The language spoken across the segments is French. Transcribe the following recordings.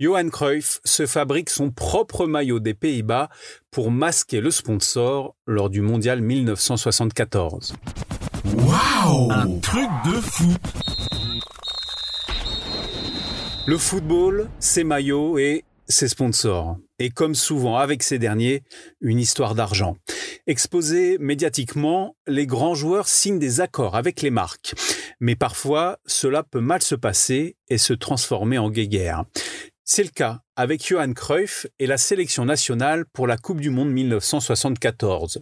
Johan Cruyff se fabrique son propre maillot des Pays-Bas pour masquer le sponsor lors du mondial 1974. Waouh Un truc de fou Le football, ses maillots et ses sponsors. Et comme souvent avec ces derniers, une histoire d'argent. Exposés médiatiquement, les grands joueurs signent des accords avec les marques. Mais parfois, cela peut mal se passer et se transformer en guéguerre. C'est le cas avec Johan Cruyff et la sélection nationale pour la Coupe du Monde 1974.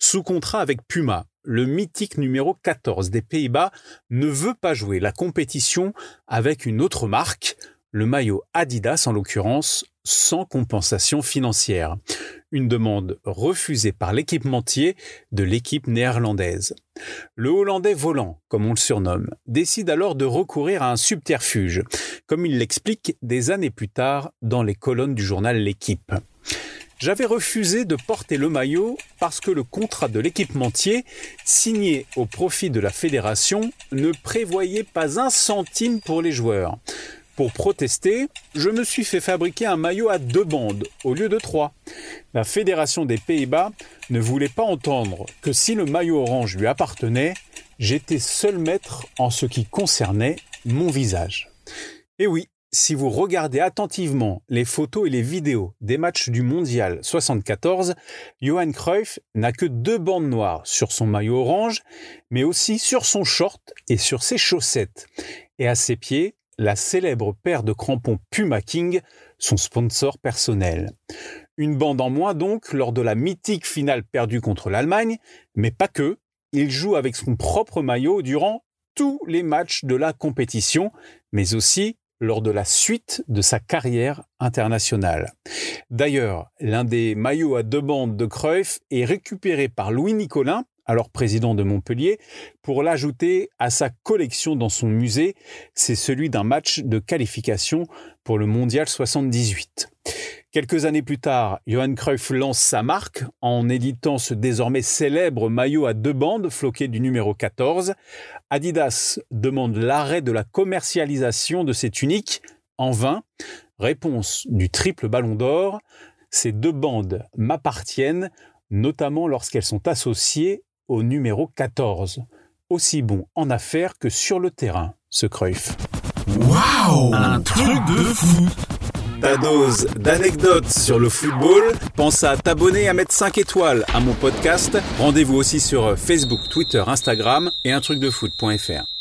Sous contrat avec Puma, le mythique numéro 14 des Pays-Bas ne veut pas jouer la compétition avec une autre marque, le maillot Adidas en l'occurrence, sans compensation financière. Une demande refusée par l'équipementier de l'équipe néerlandaise. Le Hollandais volant, comme on le surnomme, décide alors de recourir à un subterfuge, comme il l'explique des années plus tard dans les colonnes du journal L'équipe. J'avais refusé de porter le maillot parce que le contrat de l'équipementier, signé au profit de la fédération, ne prévoyait pas un centime pour les joueurs. Pour protester, je me suis fait fabriquer un maillot à deux bandes au lieu de trois. La Fédération des Pays-Bas ne voulait pas entendre que si le maillot orange lui appartenait, j'étais seul maître en ce qui concernait mon visage. Et oui, si vous regardez attentivement les photos et les vidéos des matchs du Mondial 74, Johan Cruyff n'a que deux bandes noires sur son maillot orange, mais aussi sur son short et sur ses chaussettes. Et à ses pieds, la célèbre paire de crampons Puma King, son sponsor personnel. Une bande en moins donc lors de la mythique finale perdue contre l'Allemagne, mais pas que, il joue avec son propre maillot durant tous les matchs de la compétition, mais aussi lors de la suite de sa carrière internationale. D'ailleurs, l'un des maillots à deux bandes de Cruyff est récupéré par Louis Nicolin, alors président de Montpellier, pour l'ajouter à sa collection dans son musée. C'est celui d'un match de qualification pour le Mondial 78. Quelques années plus tard, Johan Cruyff lance sa marque en éditant ce désormais célèbre maillot à deux bandes floqué du numéro 14. Adidas demande l'arrêt de la commercialisation de cette unique en vain. Réponse du triple ballon d'or. Ces deux bandes m'appartiennent, notamment lorsqu'elles sont associées au numéro 14. Aussi bon en affaires que sur le terrain, ce Cruyff. Waouh Un truc de fou Ta dose d'anecdotes sur le football, pense à t'abonner et à mettre 5 étoiles à mon podcast. Rendez-vous aussi sur Facebook, Twitter, Instagram et un truc de foot.fr.